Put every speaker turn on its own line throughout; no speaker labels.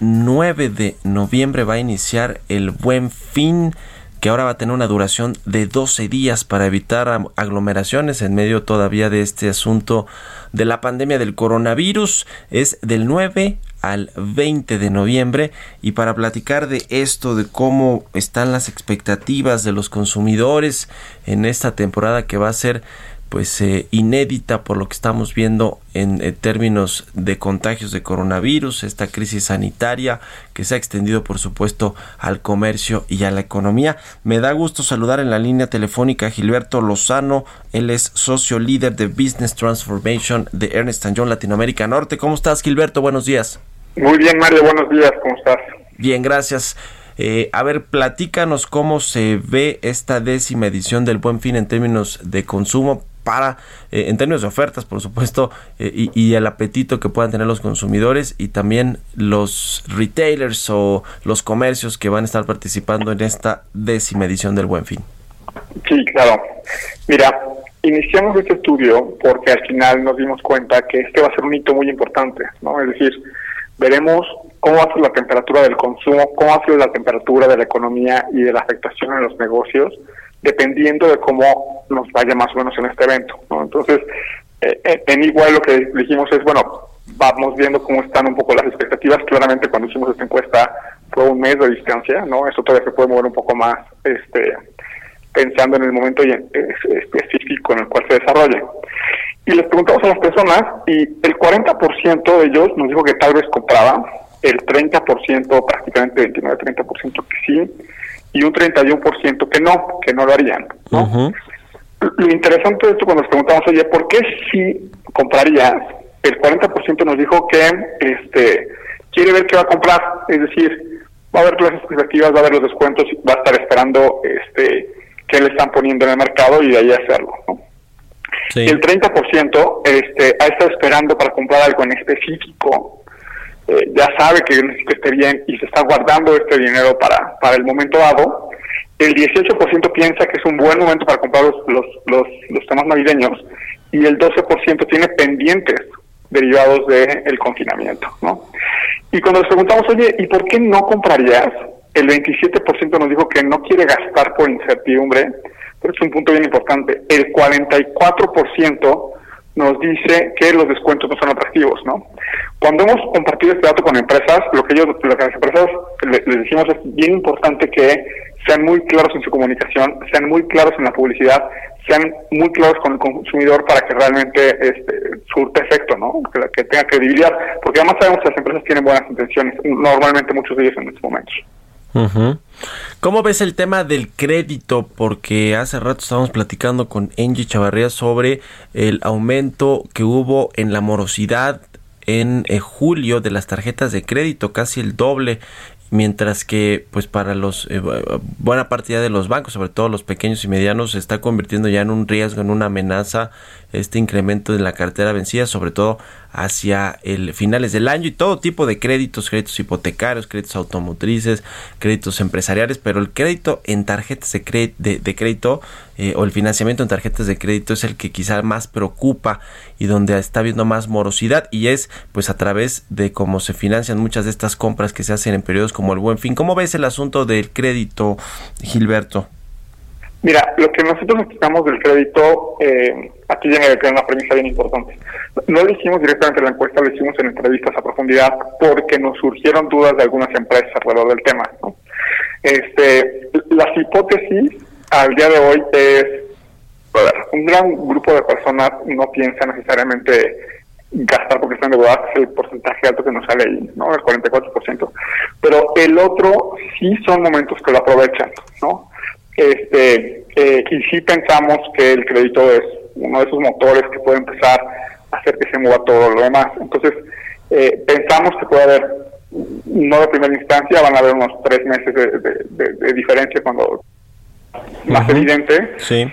9 de noviembre va a iniciar el Buen Fin que ahora va a tener una duración de 12 días para evitar aglomeraciones en medio todavía de este asunto de la pandemia del coronavirus. Es del 9 al 20 de noviembre y para platicar de esto, de cómo están las expectativas de los consumidores en esta temporada que va a ser pues eh, inédita por lo que estamos viendo en, términos de contagios de coronavirus, esta crisis sanitaria que se ha extendido por supuesto al comercio y a la economía. Me da gusto saludar en la línea telefónica a Gilberto Lozano, él es socio líder de Business Transformation de Ernest Young Latinoamérica Norte. ¿Cómo estás Gilberto? Buenos días.
Muy bien Mario, buenos días, ¿cómo estás?
Bien, gracias. Eh, a ver, platícanos cómo se ve esta décima edición del Buen Fin en términos de consumo para, eh, en términos de ofertas, por supuesto, eh, y, el apetito que puedan tener los consumidores y también los retailers o los comercios que van a estar participando en esta décima edición del Buen Fin.
Sí, claro. Mira, iniciamos este estudio porque al final nos dimos cuenta que este va a ser un hito muy importante, ¿no? Es decir, veremos cómo va a la temperatura del consumo, cómo va a ser la temperatura de la economía y de la afectación en los negocios dependiendo de cómo nos vaya más o menos en este evento. Entonces, eh, eh, en igual lo que dijimos es, bueno, vamos viendo cómo están un poco las expectativas. Claramente cuando hicimos esta encuesta fue un mes de distancia, ¿no? Eso todavía se puede mover un poco más este, pensando en el momento específico en el cual se desarrolla. Y les preguntamos a las personas y el 40% de ellos nos dijo que tal vez compraba, el 30%, prácticamente 29-30% que sí, y un 31% que no, que no lo harían. ¿no? Lo interesante de esto cuando nos preguntamos, oye, ¿por qué si comprarías? El 40% nos dijo que este quiere ver qué va a comprar, es decir, va a ver las expectativas, va a ver los descuentos, va a estar esperando este qué le están poniendo en el mercado y de ahí hacerlo. ¿no? El 30% este, ha estado esperando para comprar algo en específico eh, ya sabe que necesita esté bien y se está guardando este dinero para, para el momento dado, el 18% piensa que es un buen momento para comprar los, los, los, temas navideños y el 12% tiene pendientes derivados del confinamiento. ¿no? Y cuando les preguntamos, oye, ¿y por qué no comprarías? El 27% nos dijo que no quiere gastar por incertidumbre, pero es un punto bien importante. El 44% nos dice que los descuentos no son atractivos, ¿no? Cuando hemos compartido este dato con empresas, lo que ellos, lo que las empresas les, decimos es bien importante que sean muy claros en su comunicación, sean muy claros en la publicidad, sean muy claros con el consumidor para que realmente este, surte efecto, ¿no? Que, que tenga credibilidad, porque además sabemos que las empresas tienen buenas intenciones, normalmente muchos de ellos en estos momentos.
¿Cómo ves el tema del crédito? Porque hace rato estábamos platicando con Angie Chavarría sobre el aumento que hubo en la morosidad en eh, julio de las tarjetas de crédito, casi el doble mientras que pues para los eh, buena parte ya de los bancos, sobre todo los pequeños y medianos, se está convirtiendo ya en un riesgo, en una amenaza este incremento de la cartera vencida, sobre todo hacia el finales del año y todo tipo de créditos, créditos hipotecarios, créditos automotrices, créditos empresariales, pero el crédito en tarjetas de, de, crédito eh, o el financiamiento en tarjetas de crédito es el que quizá más preocupa y donde está habiendo más morosidad y es pues a través de cómo se financian muchas de estas compras que se hacen en periodos como el Buen Fin. ¿Cómo ves el asunto del crédito, Gilberto?
Mira, lo que nosotros necesitamos del crédito, eh, aquí viene una premisa bien importante. No lo directamente en la encuesta, lo hicimos en entrevistas a profundidad porque nos surgieron dudas de algunas empresas alrededor del tema. Este, las hipótesis al día de hoy es, un gran grupo de personas no piensa necesariamente gastar porque están endeudadas, es el porcentaje alto que nos sale ahí, ¿no? El 44%. Pero el otro sí son momentos que lo aprovechan, ¿no? Este, eh, y sí pensamos que el crédito es uno de esos motores que puede empezar a hacer que se mueva todo lo demás. Entonces, eh, pensamos que puede haber, no de primera instancia, van a haber unos tres meses de, diferencia cuando más evidente.
Sí.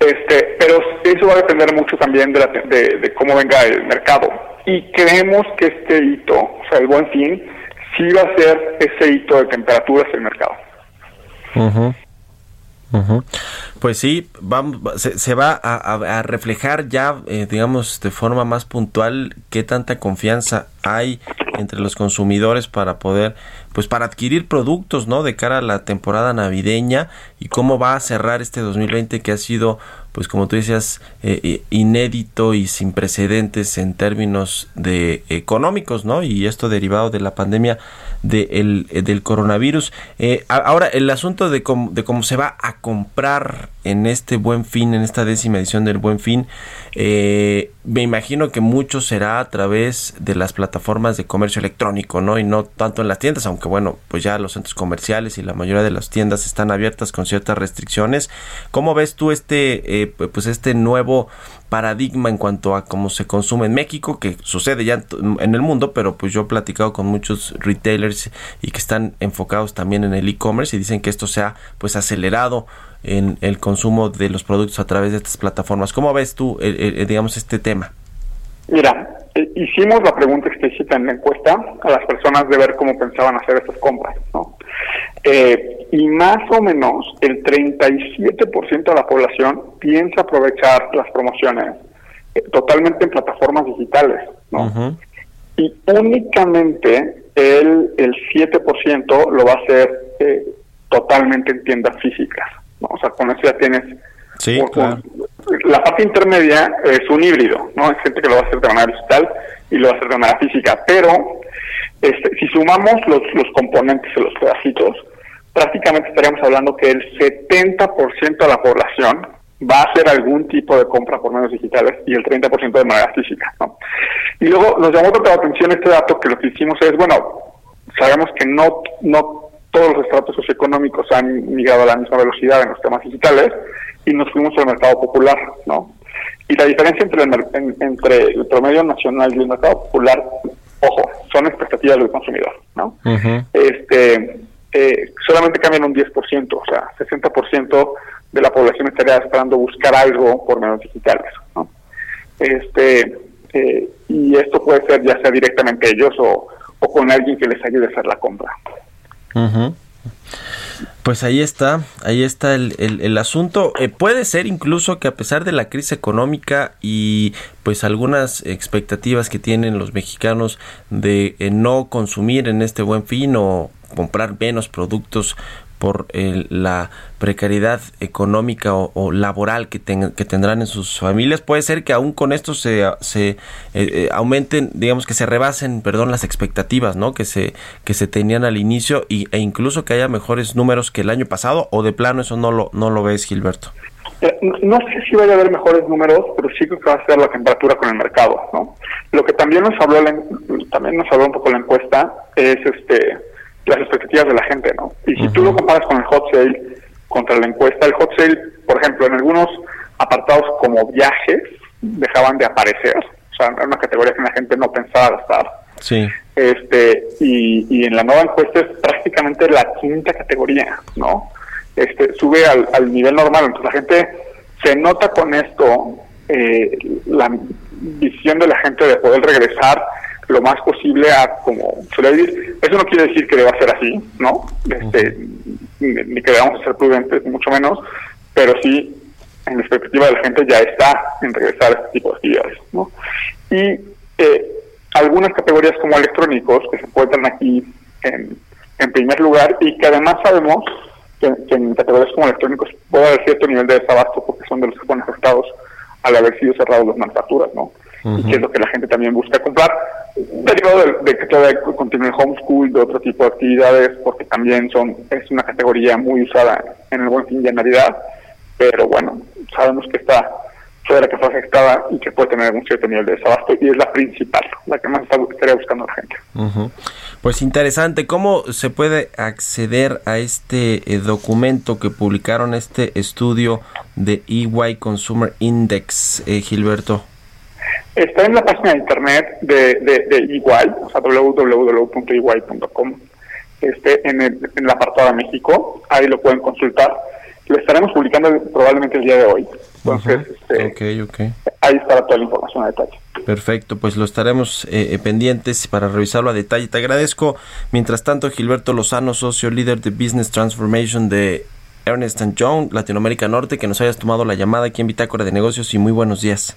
Este, pero eso va a depender mucho también de, de, cómo venga el mercado. Y creemos que este hito, o sea, el buen fin, sí va a ser ese hito de temperaturas en el mercado.
Pues sí, vamos, se, va a, reflejar ya, eh, digamos, de forma más puntual qué tanta confianza hay entre los consumidores para poder, pues para adquirir productos, ¿no? De cara a la temporada navideña y cómo va a cerrar este 2020 que ha sido, pues como tú decías, eh, eh, inédito y sin precedentes en términos de económicos, ¿no? Y esto derivado de la pandemia eh, del coronavirus. Ahora, el asunto de cómo, de cómo se va a comprar en este buen fin, en esta décima edición del buen fin, me imagino que mucho será a través de las plataformas de comercio electrónico, ¿no? Y no tanto en las tiendas, aunque bueno, pues ya los centros comerciales y la mayoría de las tiendas están abiertas con ciertas restricciones. ¿Cómo ves tú este, pues este nuevo paradigma en cuanto a cómo se consume en México, que sucede ya en el mundo, pero pues yo he platicado con muchos retailers y que están enfocados también en el e-commerce y dicen que esto se ha pues acelerado en el consumo de los productos a través de estas plataformas. ¿Cómo ves tú, eh, eh, digamos, este tema?
Mira, eh, hicimos la pregunta explícita en la encuesta a las personas de ver cómo pensaban hacer estas compras, ¿no? y más o menos el 37% de la población piensa aprovechar las promociones totalmente en plataformas digitales, ¿no? Y únicamente el, el 7% lo va a hacer totalmente en tiendas físicas. ¿no? O sea, con eso ya tienes...
Sí,
La parte intermedia es un híbrido, ¿no? Hay gente que lo va a hacer de manera digital y lo va a hacer de manera física, pero este, si sumamos los, los componentes de los pedacitos, prácticamente estaríamos hablando que el 70% de la población va a hacer algún tipo de compra por medios digitales y el 30% de manera física. ¿no? Y luego nos llamó la atención este dato que lo que hicimos es, bueno, sabemos que no, no todos los estratos socioeconómicos han migrado a la misma velocidad en los temas digitales y nos fuimos al mercado popular, ¿no? Y la diferencia entre el, entre el promedio nacional y el mercado popular, ojo, son expectativas del consumidor, ¿no? Este eh, solamente cambian un 10%, o sea, 60% de la población estaría esperando buscar algo por medios digitales, ¿no? Este eh, y esto puede ser ya sea directamente ellos o, o con alguien que les ayude a hacer la compra.
Pues ahí está, ahí está el, el, asunto. Eh, puede ser incluso que a pesar de la crisis económica y pues algunas expectativas que tienen los mexicanos de eh, no consumir en este buen fin o comprar menos productos por la precariedad económica o, laboral que, que, tendrán en sus familias. Puede ser que aún con esto se, se eh, eh, aumenten, digamos que se rebasen, perdón, las expectativas, ¿no? Que se, que se tenían al inicio y, e incluso que haya mejores números que el año pasado o de plano eso no lo, no lo ves, Gilberto.
Eh, no sé si vaya a haber mejores números, pero sí creo que va a ser la temperatura con el mercado, ¿no? Lo que también nos habló, también nos habló un poco la encuesta es este las expectativas de la gente, ¿no? Y si tú lo comparas con el hot sale contra la encuesta, el hot sale, por ejemplo, en algunos apartados como viajes dejaban de aparecer, o sea, era una categoría que la gente no pensaba gastar.
Sí.
Este, y, y en la nueva encuesta es prácticamente la quinta categoría, ¿no? Este, sube al, al nivel normal, entonces la gente se nota con esto eh, la visión de la gente de poder regresar lo más posible a como suele decir. Eso no quiere decir que deba ser así, ¿no? Este, ni, que debamos ser prudentes, mucho menos, pero sí, en la perspectiva de la gente ya está en regresar a este tipo de actividades, ¿no? Y eh, algunas categorías como electrónicos que se encuentran aquí en, en primer lugar y que además sabemos que, en categorías como electrónicos puede haber cierto nivel de desabasto porque son de los que fueron afectados al haber sido cerrados las manufacturas, ¿no? Y que es lo que la gente también busca comprar. derivado de, de, que todavía continúe homeschool, de otro tipo de actividades, porque también son es una categoría muy usada en el buen fin de Navidad, pero bueno, sabemos que está fue la que fue afectada y que puede tener un cierto nivel de desabasto y es la principal, la que más estaría buscando la gente.
Pues interesante, ¿cómo se puede acceder a este eh, documento que publicaron, este estudio de EY Consumer Index, eh, Gilberto?
Está en la página de internet de, de, de EY, o sea, www.ey.com, este, en, el, en la apartado de México, ahí lo pueden consultar lo estaremos publicando probablemente el día de hoy. Entonces, este, ahí estará toda la información a detalle.
Perfecto, pues lo estaremos eh, eh, pendientes para revisarlo a detalle. Te agradezco, mientras tanto, Gilberto Lozano, socio líder de Business Transformation de Ernest Young, Latinoamérica Norte, que nos hayas tomado la llamada aquí en Bitácora de Negocios y muy buenos días.